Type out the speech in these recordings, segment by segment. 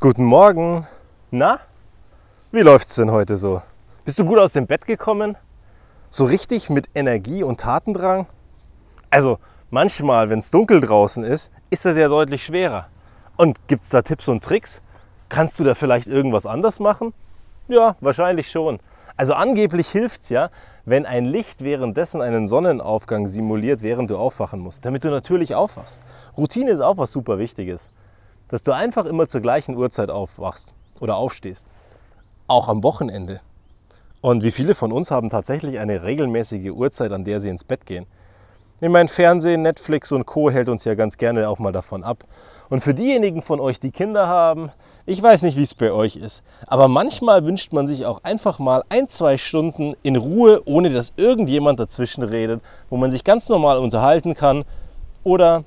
Guten Morgen. Na, wie läuft's denn heute so? Bist du gut aus dem Bett gekommen? So richtig mit Energie und Tatendrang? Also manchmal, wenn es dunkel draußen ist, ist das ja deutlich schwerer. Und gibt's da Tipps und Tricks? Kannst du da vielleicht irgendwas anders machen? Ja, wahrscheinlich schon. Also angeblich hilft's ja, wenn ein Licht währenddessen einen Sonnenaufgang simuliert, während du aufwachen musst, damit du natürlich aufwachst. Routine ist auch was super Wichtiges. Dass du einfach immer zur gleichen Uhrzeit aufwachst oder aufstehst. Auch am Wochenende. Und wie viele von uns haben tatsächlich eine regelmäßige Uhrzeit, an der sie ins Bett gehen? Ich meine, Fernsehen, Netflix und Co. hält uns ja ganz gerne auch mal davon ab. Und für diejenigen von euch, die Kinder haben, ich weiß nicht, wie es bei euch ist, aber manchmal wünscht man sich auch einfach mal ein, zwei Stunden in Ruhe, ohne dass irgendjemand dazwischen redet, wo man sich ganz normal unterhalten kann oder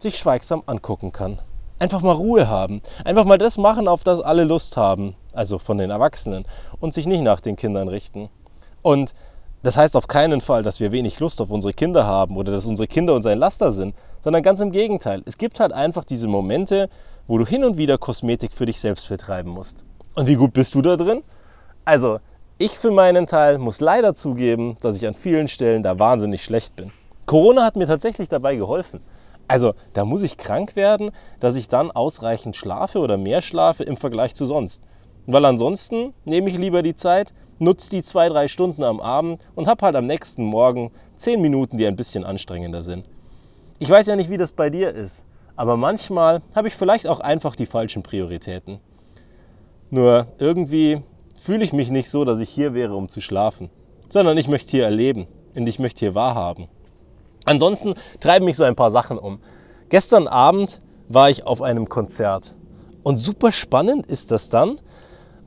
sich schweigsam angucken kann. Einfach mal Ruhe haben. Einfach mal das machen, auf das alle Lust haben. Also von den Erwachsenen. Und sich nicht nach den Kindern richten. Und das heißt auf keinen Fall, dass wir wenig Lust auf unsere Kinder haben oder dass unsere Kinder uns ein Laster sind, sondern ganz im Gegenteil. Es gibt halt einfach diese Momente, wo du hin und wieder Kosmetik für dich selbst betreiben musst. Und wie gut bist du da drin? Also, ich für meinen Teil muss leider zugeben, dass ich an vielen Stellen da wahnsinnig schlecht bin. Corona hat mir tatsächlich dabei geholfen. Also, da muss ich krank werden, dass ich dann ausreichend schlafe oder mehr schlafe im Vergleich zu sonst. Weil ansonsten nehme ich lieber die Zeit, nutze die zwei, drei Stunden am Abend und habe halt am nächsten Morgen zehn Minuten, die ein bisschen anstrengender sind. Ich weiß ja nicht, wie das bei dir ist, aber manchmal habe ich vielleicht auch einfach die falschen Prioritäten. Nur irgendwie fühle ich mich nicht so, dass ich hier wäre, um zu schlafen, sondern ich möchte hier erleben und ich möchte hier wahrhaben. Ansonsten treiben mich so ein paar Sachen um. Gestern Abend war ich auf einem Konzert und super spannend ist das dann,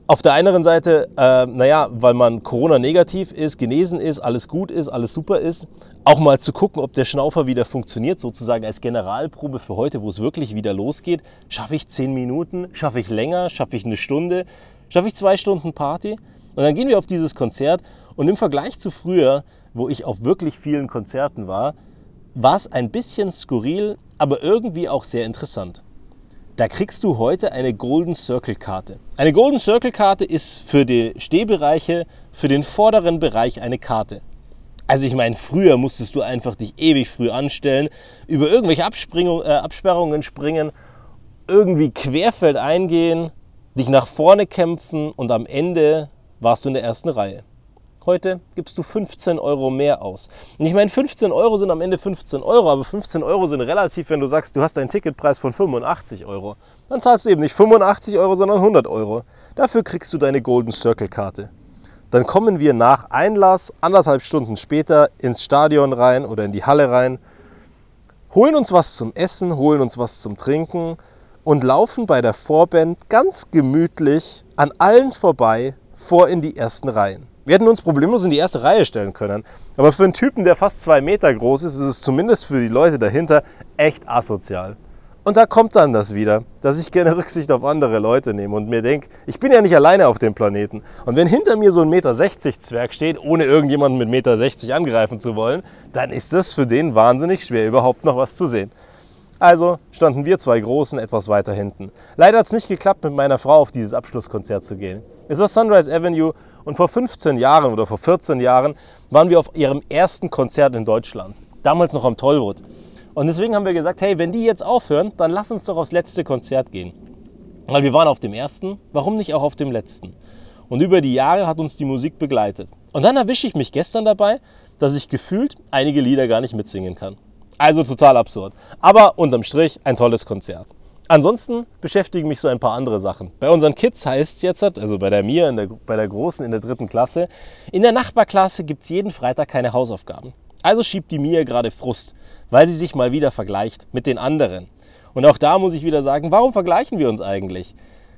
auf der anderen Seite, äh, naja, weil man Corona-negativ ist, genesen ist, alles gut ist, alles super ist, auch mal zu gucken, ob der Schnaufer wieder funktioniert, sozusagen als Generalprobe für heute, wo es wirklich wieder losgeht. Schaffe ich zehn Minuten? Schaffe ich länger? Schaffe ich eine Stunde? Schaffe ich zwei Stunden Party? Und dann gehen wir auf dieses Konzert und im Vergleich zu früher, wo ich auf wirklich vielen Konzerten war, war es ein bisschen skurril, aber irgendwie auch sehr interessant da kriegst du heute eine Golden Circle Karte. Eine Golden Circle Karte ist für die Stehbereiche, für den vorderen Bereich eine Karte. Also ich meine, früher musstest du einfach dich ewig früh anstellen, über irgendwelche äh, Absperrungen springen, irgendwie querfeld eingehen, dich nach vorne kämpfen und am Ende warst du in der ersten Reihe. Heute gibst du 15 Euro mehr aus. Und ich meine, 15 Euro sind am Ende 15 Euro, aber 15 Euro sind relativ, wenn du sagst, du hast einen Ticketpreis von 85 Euro. Dann zahlst du eben nicht 85 Euro, sondern 100 Euro. Dafür kriegst du deine Golden Circle Karte. Dann kommen wir nach Einlass anderthalb Stunden später ins Stadion rein oder in die Halle rein, holen uns was zum Essen, holen uns was zum Trinken und laufen bei der Vorband ganz gemütlich an allen vorbei vor in die ersten Reihen. Wir hätten uns problemlos in die erste Reihe stellen können. Aber für einen Typen, der fast zwei Meter groß ist, ist es zumindest für die Leute dahinter echt asozial. Und da kommt dann das wieder, dass ich gerne Rücksicht auf andere Leute nehme und mir denke, ich bin ja nicht alleine auf dem Planeten. Und wenn hinter mir so ein Meter 60 Zwerg steht, ohne irgendjemanden mit Meter 60 angreifen zu wollen, dann ist das für den wahnsinnig schwer, überhaupt noch was zu sehen. Also standen wir zwei Großen etwas weiter hinten. Leider hat es nicht geklappt, mit meiner Frau auf dieses Abschlusskonzert zu gehen. Es war Sunrise Avenue und vor 15 Jahren oder vor 14 Jahren waren wir auf ihrem ersten Konzert in Deutschland. Damals noch am Tollwood. Und deswegen haben wir gesagt, hey, wenn die jetzt aufhören, dann lass uns doch aufs letzte Konzert gehen. Weil wir waren auf dem ersten, warum nicht auch auf dem letzten? Und über die Jahre hat uns die Musik begleitet. Und dann erwische ich mich gestern dabei, dass ich gefühlt einige Lieder gar nicht mitsingen kann. Also total absurd. Aber unterm Strich ein tolles Konzert. Ansonsten beschäftigen mich so ein paar andere Sachen. Bei unseren Kids heißt es jetzt, also bei der Mia, der, bei der Großen in der dritten Klasse, in der Nachbarklasse gibt es jeden Freitag keine Hausaufgaben. Also schiebt die Mia gerade Frust, weil sie sich mal wieder vergleicht mit den anderen. Und auch da muss ich wieder sagen, warum vergleichen wir uns eigentlich?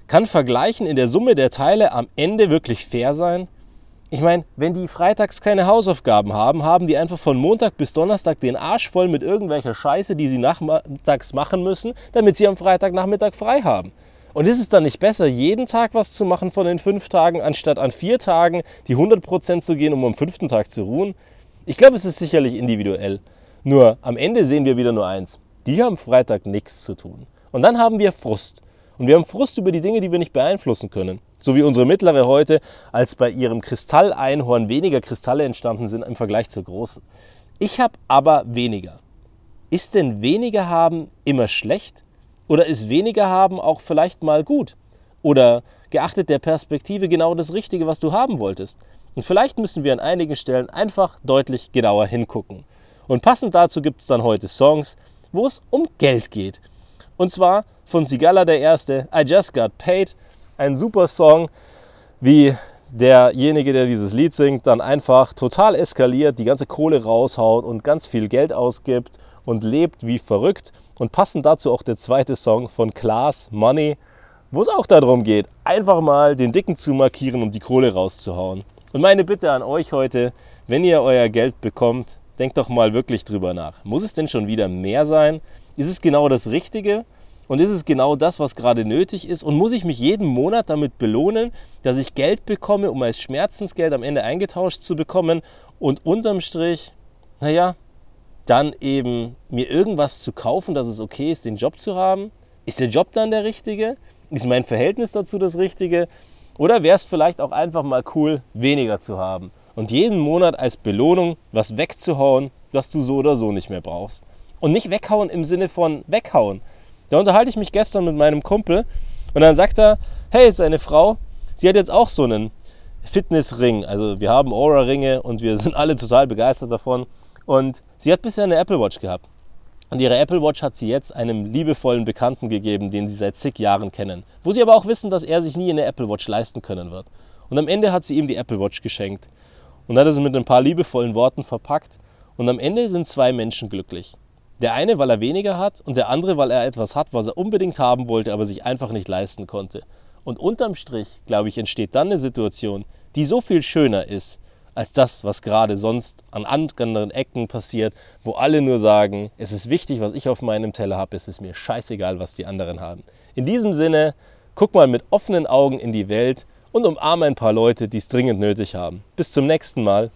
Kann Vergleichen in der Summe der Teile am Ende wirklich fair sein? Ich meine, wenn die freitags keine Hausaufgaben haben, haben die einfach von Montag bis Donnerstag den Arsch voll mit irgendwelcher Scheiße, die sie nachmittags machen müssen, damit sie am Freitagnachmittag frei haben. Und ist es dann nicht besser, jeden Tag was zu machen von den fünf Tagen, anstatt an vier Tagen die 100% zu gehen, um am fünften Tag zu ruhen? Ich glaube, es ist sicherlich individuell. Nur am Ende sehen wir wieder nur eins. Die haben Freitag nichts zu tun. Und dann haben wir Frust. Und wir haben Frust über die Dinge, die wir nicht beeinflussen können. So wie unsere mittlere heute, als bei ihrem Kristalleinhorn weniger Kristalle entstanden sind im Vergleich zur großen. Ich habe aber weniger. Ist denn weniger haben immer schlecht? Oder ist weniger haben auch vielleicht mal gut? Oder geachtet der Perspektive genau das Richtige, was du haben wolltest? Und vielleicht müssen wir an einigen Stellen einfach deutlich genauer hingucken. Und passend dazu gibt es dann heute Songs, wo es um Geld geht. Und zwar von Sigala der Erste, I Just Got Paid. Ein super Song, wie derjenige, der dieses Lied singt, dann einfach total eskaliert, die ganze Kohle raushaut und ganz viel Geld ausgibt und lebt wie verrückt. Und passend dazu auch der zweite Song von Klaas, Money, wo es auch darum geht, einfach mal den Dicken zu markieren und die Kohle rauszuhauen. Und meine Bitte an euch heute, wenn ihr euer Geld bekommt, denkt doch mal wirklich drüber nach. Muss es denn schon wieder mehr sein? Ist es genau das Richtige? Und ist es genau das, was gerade nötig ist? Und muss ich mich jeden Monat damit belohnen, dass ich Geld bekomme, um als Schmerzensgeld am Ende eingetauscht zu bekommen und unterm Strich, naja, dann eben mir irgendwas zu kaufen, dass es okay ist, den Job zu haben? Ist der Job dann der richtige? Ist mein Verhältnis dazu das richtige? Oder wäre es vielleicht auch einfach mal cool, weniger zu haben und jeden Monat als Belohnung was wegzuhauen, was du so oder so nicht mehr brauchst? Und nicht weghauen im Sinne von weghauen. Da unterhalte ich mich gestern mit meinem Kumpel und dann sagt er, hey, seine Frau, sie hat jetzt auch so einen Fitnessring. Also wir haben Aura-Ringe und wir sind alle total begeistert davon. Und sie hat bisher eine Apple Watch gehabt. Und ihre Apple Watch hat sie jetzt einem liebevollen Bekannten gegeben, den sie seit zig Jahren kennen. Wo sie aber auch wissen, dass er sich nie eine Apple Watch leisten können wird. Und am Ende hat sie ihm die Apple Watch geschenkt. Und hat sie mit ein paar liebevollen Worten verpackt. Und am Ende sind zwei Menschen glücklich. Der eine, weil er weniger hat und der andere, weil er etwas hat, was er unbedingt haben wollte, aber sich einfach nicht leisten konnte. Und unterm Strich, glaube ich, entsteht dann eine Situation, die so viel schöner ist, als das, was gerade sonst an anderen Ecken passiert, wo alle nur sagen, es ist wichtig, was ich auf meinem Teller habe, es ist mir scheißegal, was die anderen haben. In diesem Sinne, guck mal mit offenen Augen in die Welt und umarme ein paar Leute, die es dringend nötig haben. Bis zum nächsten Mal.